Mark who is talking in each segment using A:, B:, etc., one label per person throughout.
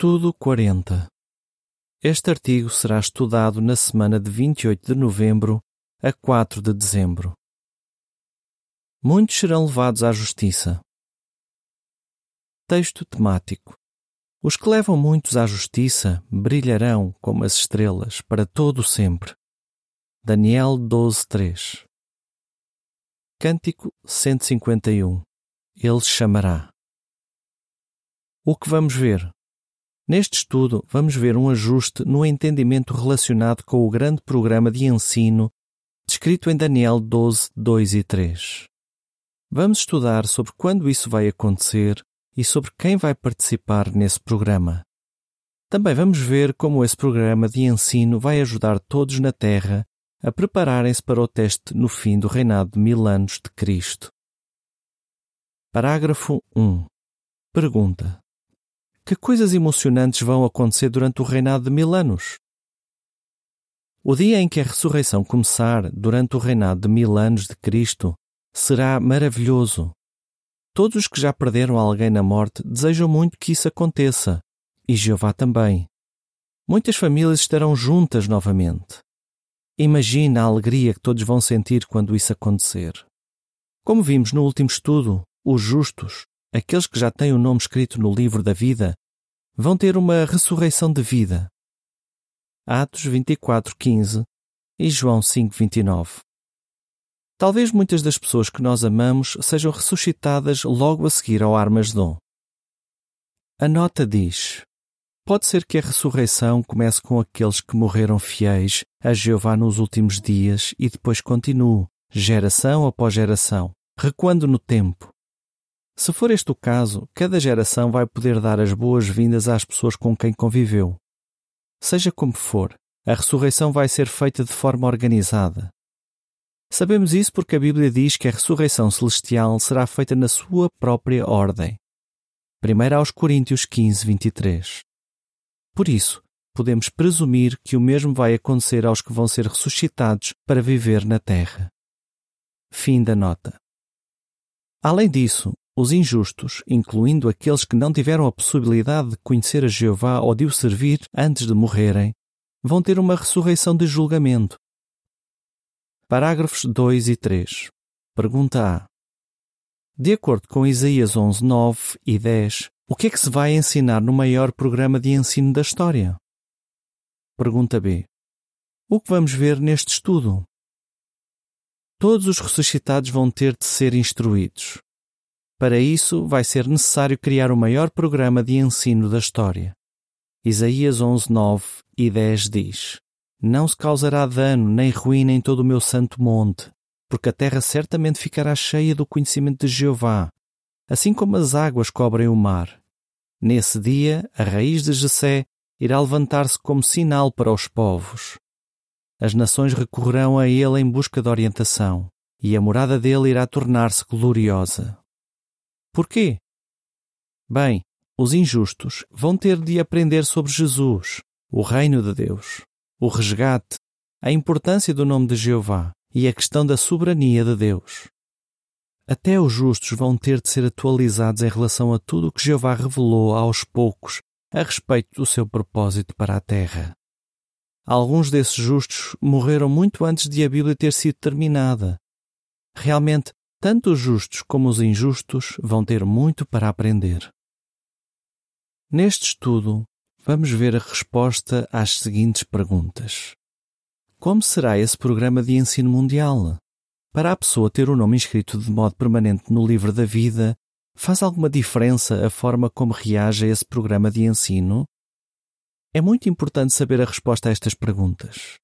A: Estudo 40 Este artigo será estudado na semana de 28 de novembro a 4 de dezembro. Muitos serão levados à justiça. Texto temático. Os que levam muitos à justiça brilharão como as estrelas para todo o sempre. Daniel 12:3. Cântico 151. Ele chamará. O que vamos ver? Neste estudo, vamos ver um ajuste no entendimento relacionado com o grande programa de ensino descrito em Daniel 12, 2 e 3. Vamos estudar sobre quando isso vai acontecer e sobre quem vai participar nesse programa. Também vamos ver como esse programa de ensino vai ajudar todos na Terra a prepararem-se para o teste no fim do reinado de mil anos de Cristo. Parágrafo 1. Pergunta: que coisas emocionantes vão acontecer durante o reinado de mil anos? O dia em que a ressurreição começar, durante o reinado de mil anos de Cristo, será maravilhoso. Todos os que já perderam alguém na morte desejam muito que isso aconteça, e Jeová também. Muitas famílias estarão juntas novamente. Imagina a alegria que todos vão sentir quando isso acontecer. Como vimos no último estudo, os justos, aqueles que já têm o nome escrito no livro da vida, vão ter uma ressurreição de vida. Atos 24:15 e João 5:29. Talvez muitas das pessoas que nós amamos sejam ressuscitadas logo a seguir ao Armagedon. A nota diz: Pode ser que a ressurreição comece com aqueles que morreram fiéis a Jeová nos últimos dias e depois continue, geração após geração, recuando no tempo, se for este o caso, cada geração vai poder dar as boas-vindas às pessoas com quem conviveu. Seja como for, a ressurreição vai ser feita de forma organizada. Sabemos isso porque a Bíblia diz que a ressurreição celestial será feita na sua própria ordem. 1 aos Coríntios 15, 23. Por isso, podemos presumir que o mesmo vai acontecer aos que vão ser ressuscitados para viver na terra. Fim da nota. Além disso, os injustos, incluindo aqueles que não tiveram a possibilidade de conhecer a Jeová ou de o servir antes de morrerem, vão ter uma ressurreição de julgamento. Parágrafos 2 e 3. Pergunta A. De acordo com Isaías 11, 9 e 10, o que é que se vai ensinar no maior programa de ensino da história? Pergunta B. O que vamos ver neste estudo? Todos os ressuscitados vão ter de ser instruídos. Para isso, vai ser necessário criar o maior programa de ensino da história. Isaías 11, 9 e 10 diz: Não se causará dano nem ruína em todo o meu santo monte, porque a terra certamente ficará cheia do conhecimento de Jeová, assim como as águas cobrem o mar. Nesse dia, a raiz de Jessé irá levantar-se como sinal para os povos. As nações recorrerão a ele em busca de orientação, e a morada dele irá tornar-se gloriosa. Porquê? Bem, os injustos vão ter de aprender sobre Jesus, o reino de Deus, o resgate, a importância do nome de Jeová e a questão da soberania de Deus. Até os justos vão ter de ser atualizados em relação a tudo o que Jeová revelou aos poucos a respeito do seu propósito para a terra. Alguns desses justos morreram muito antes de a Bíblia ter sido terminada. Realmente, tanto os justos como os injustos vão ter muito para aprender. Neste estudo, vamos ver a resposta às seguintes perguntas: Como será esse programa de ensino mundial? Para a pessoa ter o nome inscrito de modo permanente no livro da vida, faz alguma diferença a forma como reage a esse programa de ensino? É muito importante saber a resposta a estas perguntas.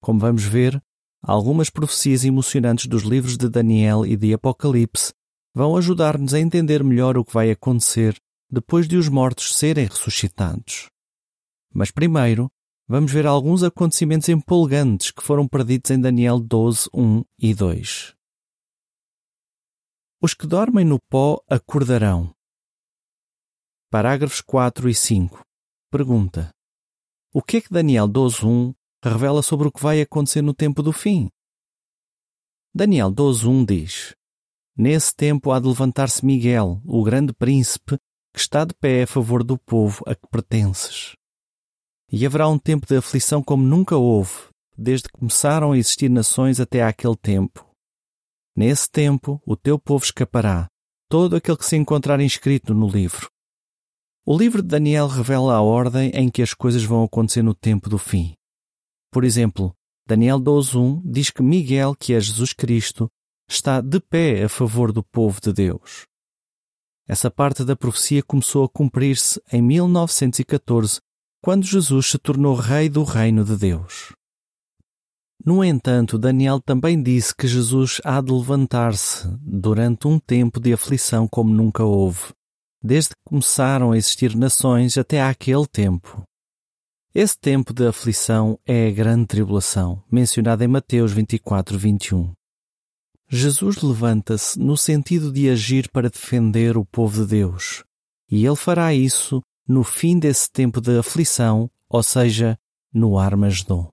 A: Como vamos ver, Algumas profecias emocionantes dos livros de Daniel e de Apocalipse vão ajudar-nos a entender melhor o que vai acontecer depois de os mortos serem ressuscitados. Mas primeiro, vamos ver alguns acontecimentos empolgantes que foram perdidos em Daniel 12, 1 e 2. Os que dormem no pó acordarão. Parágrafos 4 e 5. Pergunta: O que é que Daniel 12, 1 revela sobre o que vai acontecer no tempo do fim. Daniel 12.1 diz: Nesse tempo há de levantar-se Miguel, o grande príncipe, que está de pé a favor do povo a que pertences. E haverá um tempo de aflição como nunca houve, desde que começaram a existir nações até àquele tempo. Nesse tempo, o teu povo escapará, todo aquele que se encontrar inscrito no livro. O livro de Daniel revela a ordem em que as coisas vão acontecer no tempo do fim. Por exemplo, Daniel 12.1 diz que Miguel, que é Jesus Cristo, está de pé a favor do povo de Deus. Essa parte da profecia começou a cumprir-se em 1914, quando Jesus se tornou rei do reino de Deus. No entanto, Daniel também disse que Jesus há de levantar-se durante um tempo de aflição como nunca houve, desde que começaram a existir nações até àquele tempo. Esse tempo de aflição é a grande tribulação, mencionada em Mateus 24, 21. Jesus levanta-se no sentido de agir para defender o povo de Deus, e ele fará isso no fim desse tempo de aflição, ou seja, no Armagedon.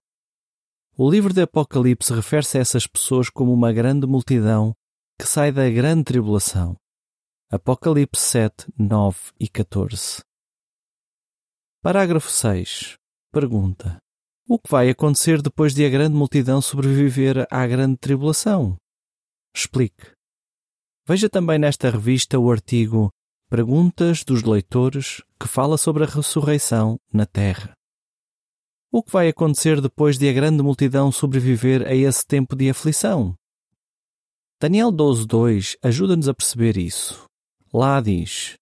A: O livro de Apocalipse refere-se a essas pessoas como uma grande multidão que sai da grande tribulação. Apocalipse 7, 9 e 14. Parágrafo 6. Pergunta: O que vai acontecer depois de a grande multidão sobreviver à grande tribulação? Explique. Veja também nesta revista o artigo Perguntas dos Leitores que fala sobre a ressurreição na Terra. O que vai acontecer depois de a grande multidão sobreviver a esse tempo de aflição? Daniel 12.2 ajuda-nos a perceber isso. Lá diz: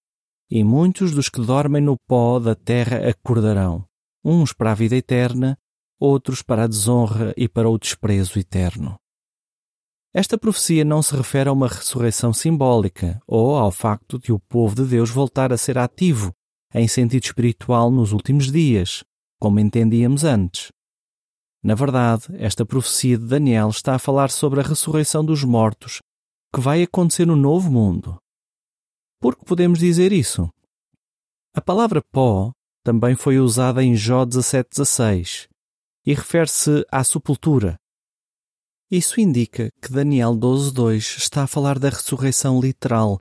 A: E muitos dos que dormem no pó da terra acordarão, uns para a vida eterna, outros para a desonra e para o desprezo eterno. Esta profecia não se refere a uma ressurreição simbólica ou ao facto de o povo de Deus voltar a ser ativo, em sentido espiritual, nos últimos dias, como entendíamos antes. Na verdade, esta profecia de Daniel está a falar sobre a ressurreição dos mortos, que vai acontecer no novo mundo. Por que podemos dizer isso? A palavra pó também foi usada em Jó 17,16 e refere-se à sepultura, isso indica que Daniel 12.2 está a falar da ressurreição literal,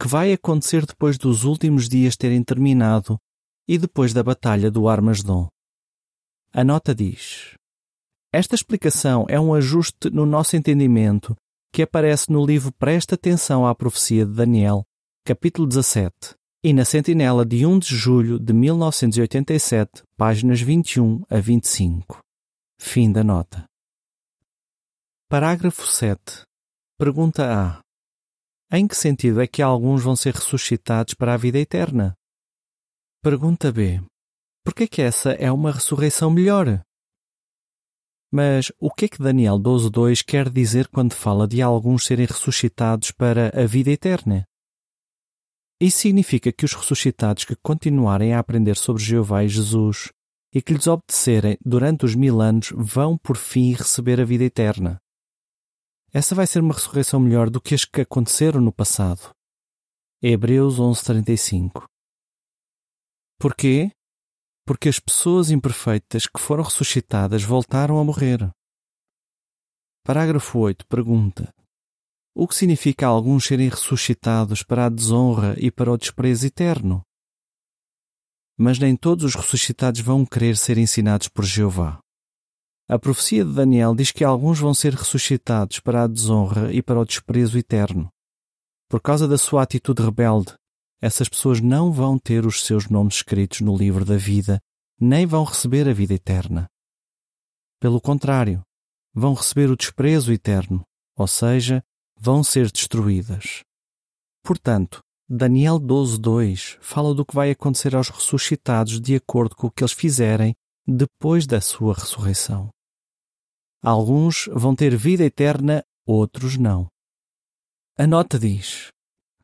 A: que vai acontecer depois dos últimos dias terem terminado e depois da batalha do Armasdon. A nota diz: Esta explicação é um ajuste no nosso entendimento que aparece no livro Presta Atenção à Profecia de Daniel, capítulo 17, e na Sentinela de 1 de julho de 1987, páginas 21 a 25. Fim da nota. Parágrafo 7. Pergunta A. Em que sentido é que alguns vão ser ressuscitados para a vida eterna? Pergunta B. Por que é que essa é uma ressurreição melhor? Mas o que é que Daniel 12.2 quer dizer quando fala de alguns serem ressuscitados para a vida eterna? Isso significa que os ressuscitados que continuarem a aprender sobre Jeová e Jesus e que lhes obedecerem durante os mil anos vão por fim receber a vida eterna. Essa vai ser uma ressurreição melhor do que as que aconteceram no passado. Hebreus 11:35. Porquê? Porque as pessoas imperfeitas que foram ressuscitadas voltaram a morrer. Parágrafo 8 pergunta: O que significa alguns serem ressuscitados para a desonra e para o desprezo eterno? Mas nem todos os ressuscitados vão querer ser ensinados por Jeová. A profecia de Daniel diz que alguns vão ser ressuscitados para a desonra e para o desprezo eterno. Por causa da sua atitude rebelde, essas pessoas não vão ter os seus nomes escritos no livro da vida, nem vão receber a vida eterna. Pelo contrário, vão receber o desprezo eterno, ou seja, vão ser destruídas. Portanto, Daniel 12:2 fala do que vai acontecer aos ressuscitados de acordo com o que eles fizerem depois da sua ressurreição. Alguns vão ter vida eterna, outros não. A nota diz: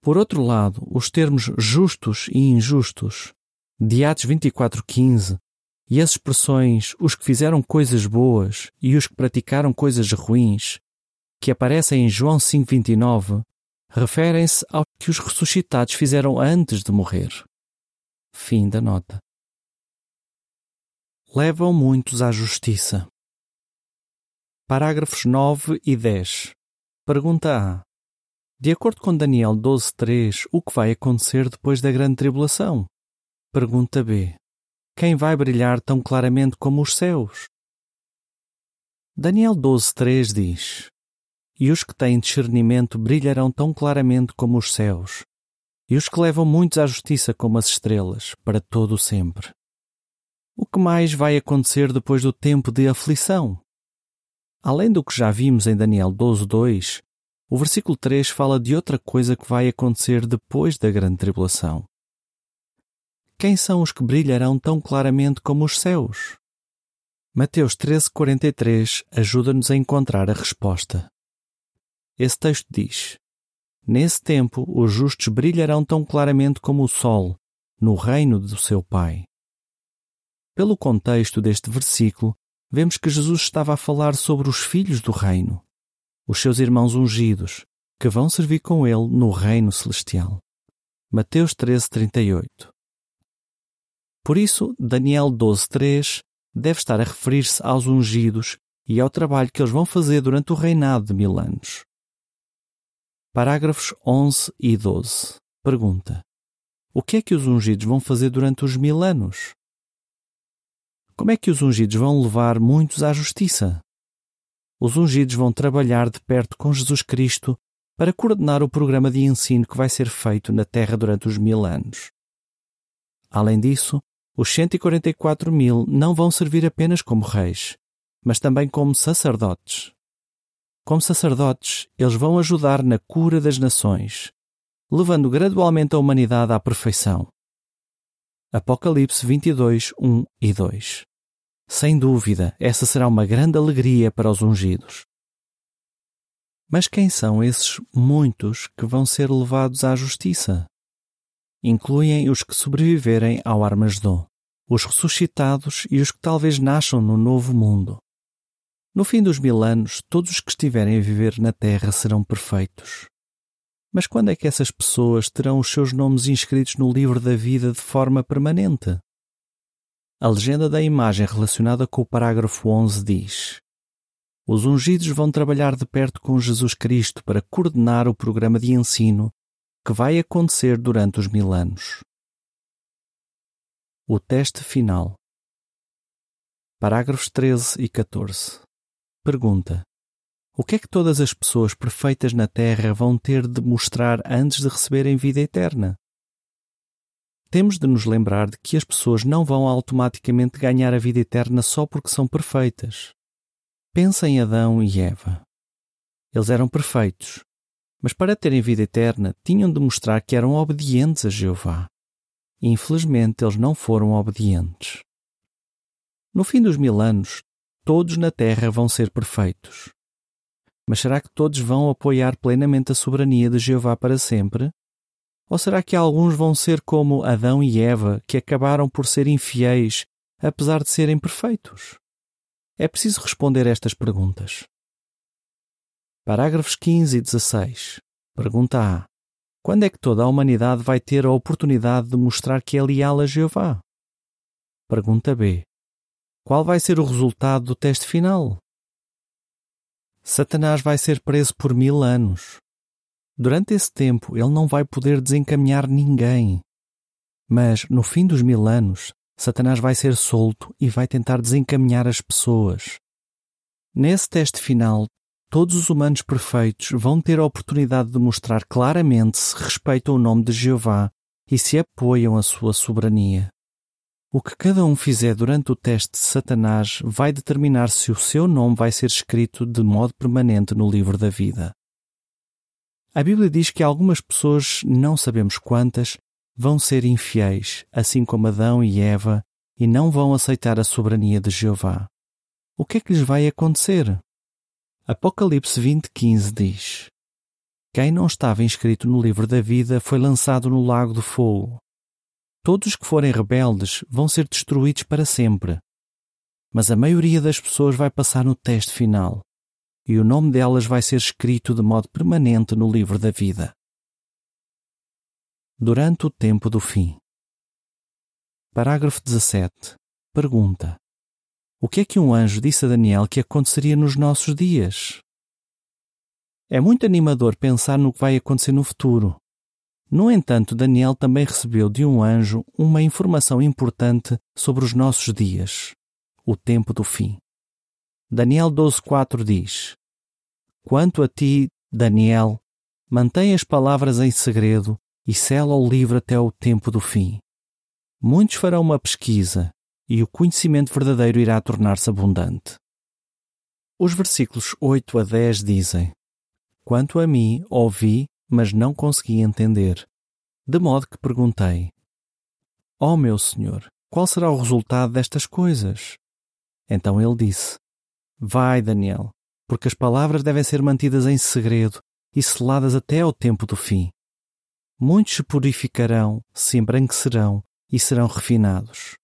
A: Por outro lado, os termos justos e injustos, de Atos 24:15, e as expressões os que fizeram coisas boas e os que praticaram coisas ruins, que aparecem em João 5:29, referem-se ao que os ressuscitados fizeram antes de morrer. Fim da nota. Levam muitos à justiça. Parágrafos 9 e 10. Pergunta A. De acordo com Daniel 12:3, o que vai acontecer depois da grande tribulação? Pergunta B. Quem vai brilhar tão claramente como os céus? Daniel 12:3 diz: E os que têm discernimento brilharão tão claramente como os céus, e os que levam muitos à justiça como as estrelas, para todo o sempre. O que mais vai acontecer depois do tempo de aflição? Além do que já vimos em Daniel 12:2, o versículo 3 fala de outra coisa que vai acontecer depois da grande tribulação. Quem são os que brilharão tão claramente como os céus? Mateus 13:43 ajuda-nos a encontrar a resposta. Esse texto diz: Nesse tempo os justos brilharão tão claramente como o sol, no reino do seu Pai. Pelo contexto deste versículo, vemos que Jesus estava a falar sobre os filhos do reino os seus irmãos ungidos, que vão servir com ele no reino celestial. Mateus 13:38. Por isso, Daniel 12:3 deve estar a referir-se aos ungidos e ao trabalho que eles vão fazer durante o reinado de mil anos. Parágrafos 11 e 12. Pergunta: O que é que os ungidos vão fazer durante os mil anos? Como é que os ungidos vão levar muitos à justiça? os ungidos vão trabalhar de perto com Jesus Cristo para coordenar o programa de ensino que vai ser feito na Terra durante os mil anos. Além disso, os 144 mil não vão servir apenas como reis, mas também como sacerdotes. Como sacerdotes, eles vão ajudar na cura das nações, levando gradualmente a humanidade à perfeição. Apocalipse 22, 1 e 2 sem dúvida, essa será uma grande alegria para os ungidos. Mas quem são esses muitos que vão ser levados à justiça? Incluem os que sobreviverem ao Armagedon, os ressuscitados e os que talvez nasçam no novo mundo. No fim dos mil anos, todos os que estiverem a viver na Terra serão perfeitos. Mas quando é que essas pessoas terão os seus nomes inscritos no livro da vida de forma permanente? A legenda da imagem relacionada com o parágrafo 11 diz: Os ungidos vão trabalhar de perto com Jesus Cristo para coordenar o programa de ensino que vai acontecer durante os mil anos. O teste final. Parágrafos 13 e 14. Pergunta: O que é que todas as pessoas perfeitas na Terra vão ter de mostrar antes de receberem vida eterna? Temos de nos lembrar de que as pessoas não vão automaticamente ganhar a vida eterna só porque são perfeitas. Pensa em Adão e Eva. Eles eram perfeitos, mas para terem vida eterna tinham de mostrar que eram obedientes a Jeová. Infelizmente, eles não foram obedientes. No fim dos mil anos, todos na Terra vão ser perfeitos. Mas será que todos vão apoiar plenamente a soberania de Jeová para sempre? Ou será que alguns vão ser como Adão e Eva, que acabaram por ser infiéis, apesar de serem perfeitos? É preciso responder estas perguntas. Parágrafos 15 e 16. Pergunta A. Quando é que toda a humanidade vai ter a oportunidade de mostrar que é leal a Jeová? Pergunta B. Qual vai ser o resultado do teste final? Satanás vai ser preso por mil anos. Durante esse tempo, ele não vai poder desencaminhar ninguém. Mas, no fim dos mil anos, Satanás vai ser solto e vai tentar desencaminhar as pessoas. Nesse teste final, todos os humanos perfeitos vão ter a oportunidade de mostrar claramente se respeitam o nome de Jeová e se apoiam a sua soberania. O que cada um fizer durante o teste de Satanás vai determinar se o seu nome vai ser escrito de modo permanente no livro da vida. A Bíblia diz que algumas pessoas, não sabemos quantas, vão ser infiéis, assim como Adão e Eva, e não vão aceitar a soberania de Jeová. O que é que lhes vai acontecer? Apocalipse 20:15 diz: Quem não estava inscrito no livro da vida foi lançado no lago de fogo. Todos os que forem rebeldes vão ser destruídos para sempre. Mas a maioria das pessoas vai passar no teste final e o nome delas vai ser escrito de modo permanente no livro da vida. Durante o tempo do fim. Parágrafo 17. Pergunta: O que é que um anjo disse a Daniel que aconteceria nos nossos dias? É muito animador pensar no que vai acontecer no futuro. No entanto, Daniel também recebeu de um anjo uma informação importante sobre os nossos dias, o tempo do fim. Daniel 12:4 diz: Quanto a ti, Daniel, mantém as palavras em segredo e sela o livro até o tempo do fim. Muitos farão uma pesquisa e o conhecimento verdadeiro irá tornar-se abundante. Os versículos 8 a 10 dizem: Quanto a mim, ouvi, mas não consegui entender. De modo que perguntei: Ó oh, meu Senhor, qual será o resultado destas coisas? Então ele disse: Vai, Daniel, porque as palavras devem ser mantidas em segredo e seladas até ao tempo do fim. Muitos se purificarão, se embranquecerão e serão refinados.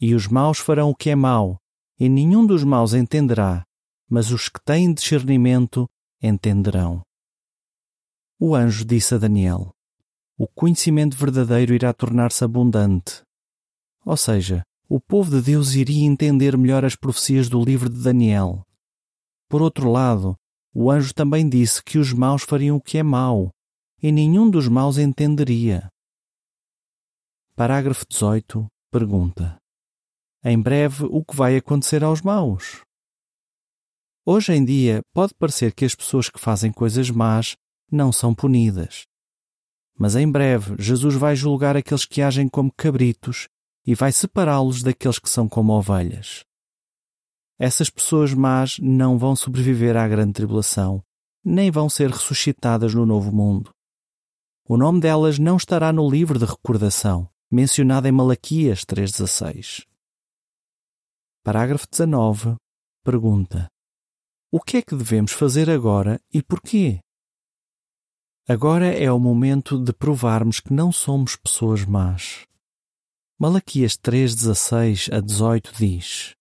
A: E os maus farão o que é mau, e nenhum dos maus entenderá, mas os que têm discernimento entenderão. O anjo disse a Daniel: O conhecimento verdadeiro irá tornar-se abundante. Ou seja, o povo de Deus iria entender melhor as profecias do livro de Daniel. Por outro lado, o anjo também disse que os maus fariam o que é mau, e nenhum dos maus entenderia. Parágrafo 18. Pergunta: Em breve, o que vai acontecer aos maus? Hoje em dia, pode parecer que as pessoas que fazem coisas más não são punidas. Mas em breve, Jesus vai julgar aqueles que agem como cabritos e vai separá-los daqueles que são como ovelhas. Essas pessoas más não vão sobreviver à grande tribulação, nem vão ser ressuscitadas no novo mundo. O nome delas não estará no livro de recordação, mencionado em Malaquias 3,16. Parágrafo 19. Pergunta: O que é que devemos fazer agora e porquê? Agora é o momento de provarmos que não somos pessoas más. Malaquias 3:16 a 18 diz: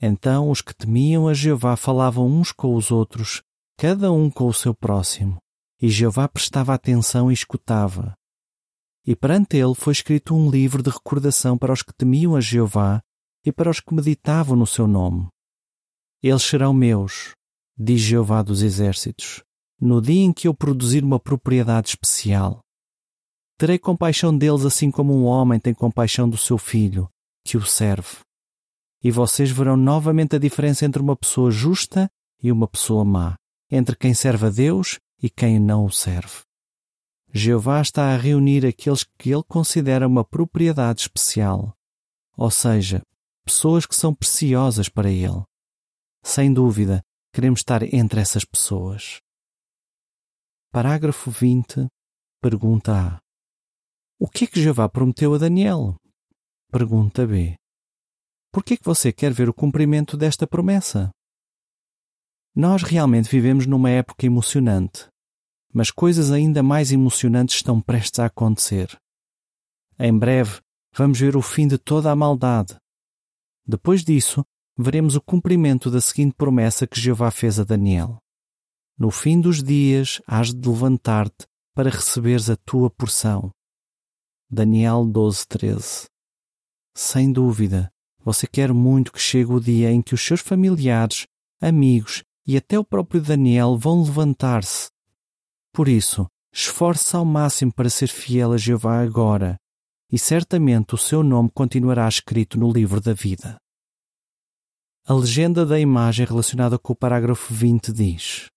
A: Então os que temiam a Jeová falavam uns com os outros, cada um com o seu próximo, e Jeová prestava atenção e escutava. E perante ele foi escrito um livro de recordação para os que temiam a Jeová e para os que meditavam no seu nome. Eles serão meus, diz Jeová dos exércitos, no dia em que eu produzir uma propriedade especial. Terei compaixão deles assim como um homem tem compaixão do seu filho, que o serve. E vocês verão novamente a diferença entre uma pessoa justa e uma pessoa má, entre quem serve a Deus e quem não o serve. Jeová está a reunir aqueles que ele considera uma propriedade especial, ou seja, pessoas que são preciosas para ele. Sem dúvida, queremos estar entre essas pessoas. Parágrafo 20. Pergunta A. O que é que Jeová prometeu a Daniel? Pergunta B. Por que é que você quer ver o cumprimento desta promessa? Nós realmente vivemos numa época emocionante, mas coisas ainda mais emocionantes estão prestes a acontecer. Em breve, vamos ver o fim de toda a maldade. Depois disso, veremos o cumprimento da seguinte promessa que Jeová fez a Daniel. No fim dos dias, hás de levantar-te para receberes a tua porção. Daniel 12:13 Sem dúvida, você quer muito que chegue o dia em que os seus familiares, amigos e até o próprio Daniel vão levantar-se. Por isso, esforce-se ao máximo para ser fiel a Jeová agora, e certamente o seu nome continuará escrito no livro da vida. A legenda da imagem relacionada com o parágrafo 20 diz: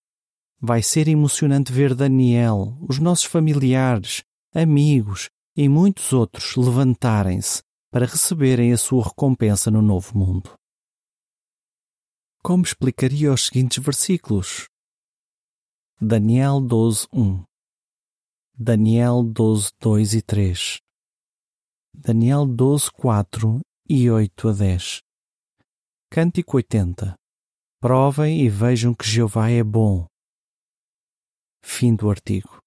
A: Vai ser emocionante ver Daniel, os nossos familiares, amigos e muitos outros levantarem-se para receberem a sua recompensa no novo mundo. Como explicaria os seguintes versículos? Daniel 12, 1 Daniel 12, 2 e 3 Daniel 12, 4 e 8 a 10 Cântico 80 Provem e vejam que Jeová é bom. Fim do artigo.